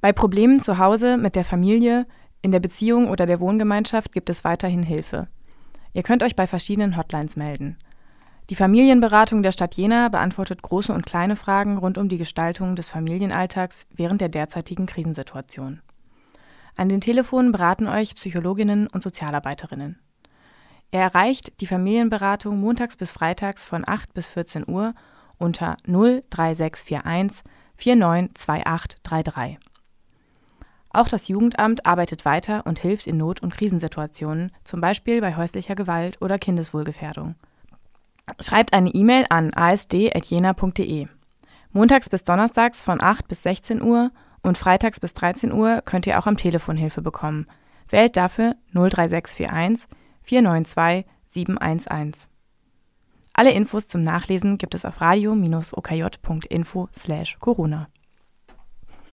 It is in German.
Bei Problemen zu Hause, mit der Familie, in der Beziehung oder der Wohngemeinschaft gibt es weiterhin Hilfe. Ihr könnt euch bei verschiedenen Hotlines melden. Die Familienberatung der Stadt Jena beantwortet große und kleine Fragen rund um die Gestaltung des Familienalltags während der derzeitigen Krisensituation. An den Telefonen beraten euch Psychologinnen und Sozialarbeiterinnen. Ihr erreicht die Familienberatung montags bis freitags von 8 bis 14 Uhr unter 03641 492833. Auch das Jugendamt arbeitet weiter und hilft in Not- und Krisensituationen, zum Beispiel bei häuslicher Gewalt oder Kindeswohlgefährdung. Schreibt eine E-Mail an asd.jena.de. Montags bis donnerstags von 8 bis 16 Uhr und freitags bis 13 Uhr könnt ihr auch am Telefon Hilfe bekommen. Wählt dafür 03641 492 711. Alle Infos zum Nachlesen gibt es auf radio-okj.info/corona.